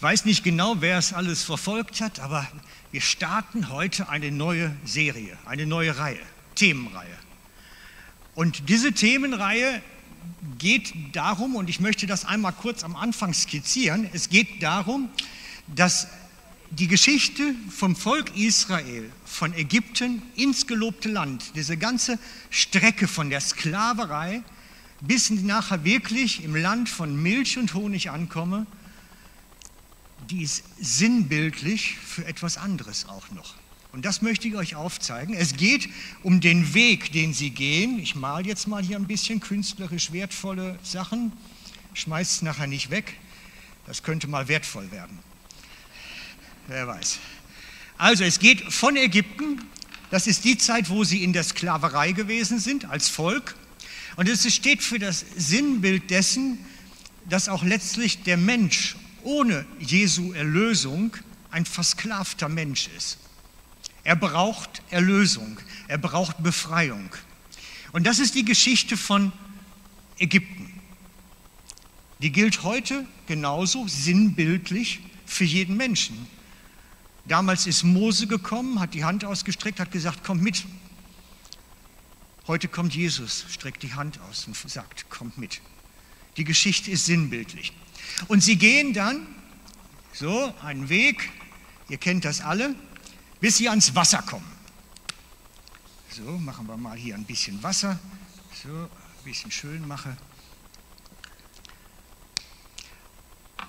Ich weiß nicht genau, wer es alles verfolgt hat, aber wir starten heute eine neue Serie, eine neue Reihe, Themenreihe. Und diese Themenreihe geht darum, und ich möchte das einmal kurz am Anfang skizzieren, es geht darum, dass die Geschichte vom Volk Israel, von Ägypten ins gelobte Land, diese ganze Strecke von der Sklaverei bis nachher wirklich im Land von Milch und Honig ankomme, die ist sinnbildlich für etwas anderes auch noch. Und das möchte ich euch aufzeigen. Es geht um den Weg, den sie gehen. Ich male jetzt mal hier ein bisschen künstlerisch wertvolle Sachen. Schmeißt es nachher nicht weg. Das könnte mal wertvoll werden. Wer weiß. Also es geht von Ägypten. Das ist die Zeit, wo sie in der Sklaverei gewesen sind als Volk. Und es steht für das Sinnbild dessen, dass auch letztlich der Mensch ohne Jesu Erlösung ein versklavter Mensch ist. Er braucht Erlösung, er braucht Befreiung. Und das ist die Geschichte von Ägypten. Die gilt heute genauso sinnbildlich für jeden Menschen. Damals ist Mose gekommen, hat die Hand ausgestreckt, hat gesagt, kommt mit. Heute kommt Jesus, streckt die Hand aus und sagt, kommt mit. Die Geschichte ist sinnbildlich. Und sie gehen dann so einen Weg, ihr kennt das alle, bis sie ans Wasser kommen. So, machen wir mal hier ein bisschen Wasser. So, ein bisschen schön mache.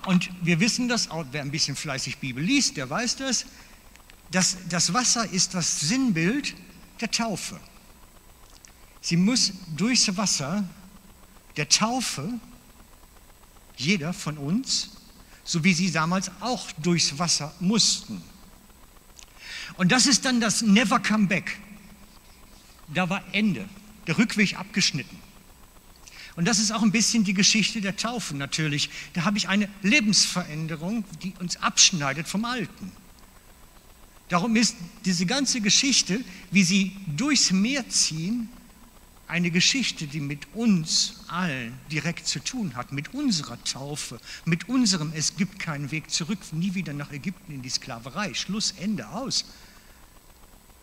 Und wir wissen das, auch wer ein bisschen fleißig Bibel liest, der weiß das, dass das Wasser ist das Sinnbild der Taufe. Sie muss durchs Wasser der Taufe jeder von uns, so wie sie damals auch durchs Wasser mussten. Und das ist dann das Never Come Back. Da war Ende, der Rückweg abgeschnitten. Und das ist auch ein bisschen die Geschichte der Taufe natürlich. Da habe ich eine Lebensveränderung, die uns abschneidet vom Alten. Darum ist diese ganze Geschichte, wie sie durchs Meer ziehen, eine Geschichte, die mit uns allen direkt zu tun hat, mit unserer Taufe, mit unserem Es gibt keinen Weg zurück, nie wieder nach Ägypten in die Sklaverei. Schluss, Ende aus.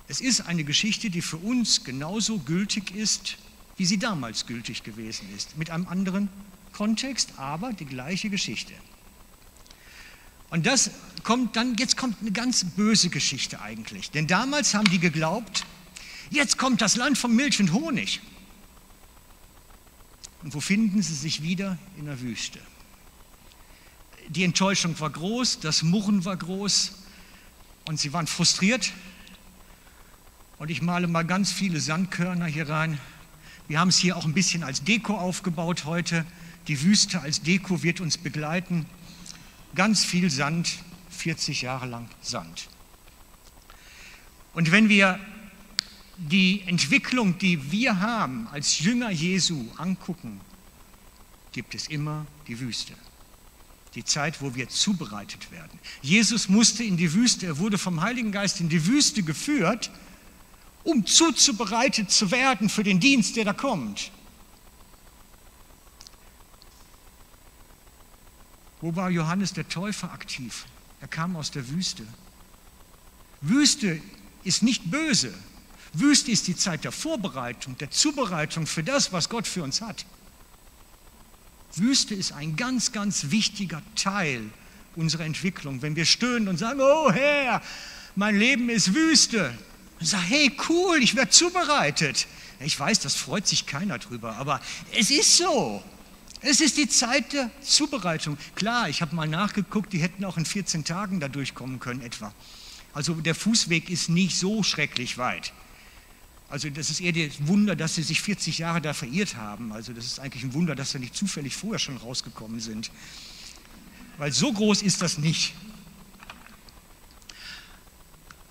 Es ist eine Geschichte, die für uns genauso gültig ist, wie sie damals gültig gewesen ist, mit einem anderen Kontext, aber die gleiche Geschichte. Und das kommt dann, jetzt kommt eine ganz böse Geschichte eigentlich. Denn damals haben die geglaubt, jetzt kommt das Land von Milch und Honig. Und wo finden sie sich wieder? In der Wüste. Die Enttäuschung war groß, das Murren war groß und sie waren frustriert. Und ich male mal ganz viele Sandkörner hier rein. Wir haben es hier auch ein bisschen als Deko aufgebaut heute. Die Wüste als Deko wird uns begleiten. Ganz viel Sand, 40 Jahre lang Sand. Und wenn wir die Entwicklung, die wir haben als Jünger Jesu angucken, gibt es immer die Wüste. Die Zeit, wo wir zubereitet werden. Jesus musste in die Wüste, er wurde vom Heiligen Geist in die Wüste geführt, um zuzubereitet zu werden für den Dienst, der da kommt. Wo war Johannes der Täufer aktiv? Er kam aus der Wüste. Wüste ist nicht böse. Wüste ist die Zeit der Vorbereitung, der Zubereitung für das, was Gott für uns hat. Wüste ist ein ganz, ganz wichtiger Teil unserer Entwicklung. Wenn wir stöhnen und sagen, oh Herr, mein Leben ist Wüste. Und sagen, hey, cool, ich werde zubereitet. Ich weiß, das freut sich keiner drüber, aber es ist so. Es ist die Zeit der Zubereitung. Klar, ich habe mal nachgeguckt, die hätten auch in 14 Tagen da durchkommen können etwa. Also der Fußweg ist nicht so schrecklich weit. Also das ist eher das Wunder, dass sie sich 40 Jahre da verirrt haben. Also das ist eigentlich ein Wunder, dass sie nicht zufällig vorher schon rausgekommen sind. Weil so groß ist das nicht.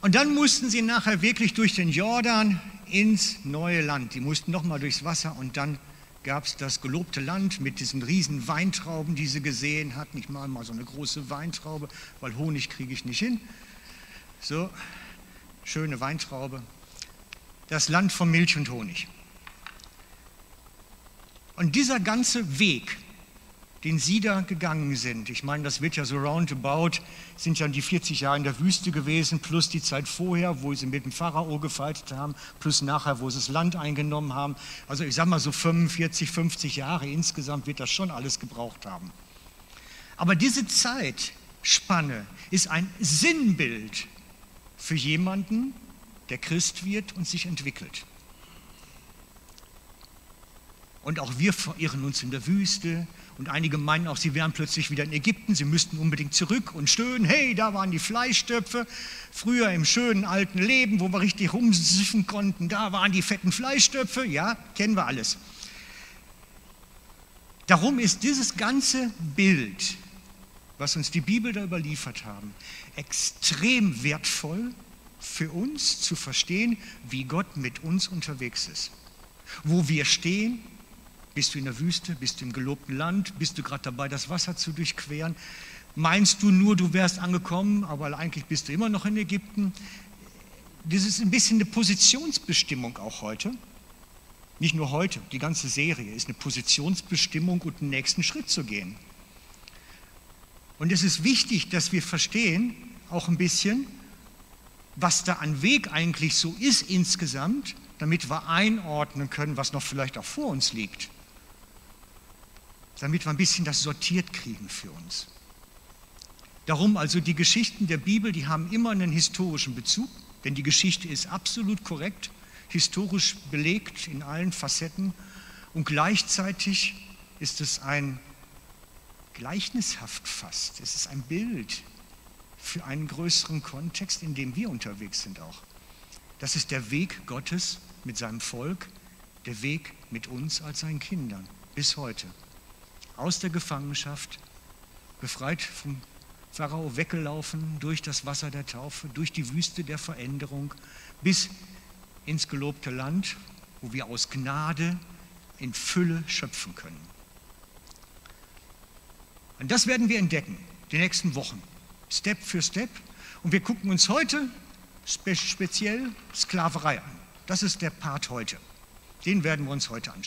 Und dann mussten sie nachher wirklich durch den Jordan ins neue Land. Die mussten nochmal durchs Wasser und dann gab es das gelobte Land mit diesen riesen Weintrauben, die sie gesehen hatten. Ich mache mal so eine große Weintraube, weil Honig kriege ich nicht hin. So, schöne Weintraube das Land von Milch und Honig. Und dieser ganze Weg, den sie da gegangen sind. Ich meine, das wird ja so roundabout, sind ja die 40 Jahre in der Wüste gewesen, plus die Zeit vorher, wo sie mit dem Pharao gefaltet haben, plus nachher, wo sie das Land eingenommen haben. Also ich sage mal so 45, 50 Jahre insgesamt wird das schon alles gebraucht haben. Aber diese Zeitspanne ist ein Sinnbild für jemanden, der Christ wird und sich entwickelt. Und auch wir verirren uns in der Wüste. Und einige meinen auch, sie wären plötzlich wieder in Ägypten, sie müssten unbedingt zurück und stöhnen, hey, da waren die Fleischstöpfe. Früher im schönen alten Leben, wo wir richtig rumsiffen konnten, da waren die fetten Fleischstöpfe. Ja, kennen wir alles. Darum ist dieses ganze Bild, was uns die Bibel da überliefert haben, extrem wertvoll für uns zu verstehen, wie Gott mit uns unterwegs ist. Wo wir stehen, bist du in der Wüste? Bist du im gelobten Land? Bist du gerade dabei, das Wasser zu durchqueren? Meinst du nur, du wärst angekommen, aber eigentlich bist du immer noch in Ägypten? Das ist ein bisschen eine Positionsbestimmung auch heute. Nicht nur heute, die ganze Serie ist eine Positionsbestimmung und einen nächsten Schritt zu gehen. Und es ist wichtig, dass wir verstehen, auch ein bisschen, was da an Weg eigentlich so ist insgesamt, damit wir einordnen können, was noch vielleicht auch vor uns liegt damit wir ein bisschen das sortiert kriegen für uns. Darum also die Geschichten der Bibel, die haben immer einen historischen Bezug, denn die Geschichte ist absolut korrekt, historisch belegt in allen Facetten und gleichzeitig ist es ein gleichnishaft fast, es ist ein Bild für einen größeren Kontext, in dem wir unterwegs sind auch. Das ist der Weg Gottes mit seinem Volk, der Weg mit uns als seinen Kindern bis heute aus der Gefangenschaft, befreit vom Pharao weggelaufen durch das Wasser der Taufe, durch die Wüste der Veränderung bis ins gelobte Land, wo wir aus Gnade in Fülle schöpfen können. Und das werden wir entdecken, die nächsten Wochen, Step für Step. Und wir gucken uns heute speziell Sklaverei an. Das ist der Part heute. Den werden wir uns heute anschauen.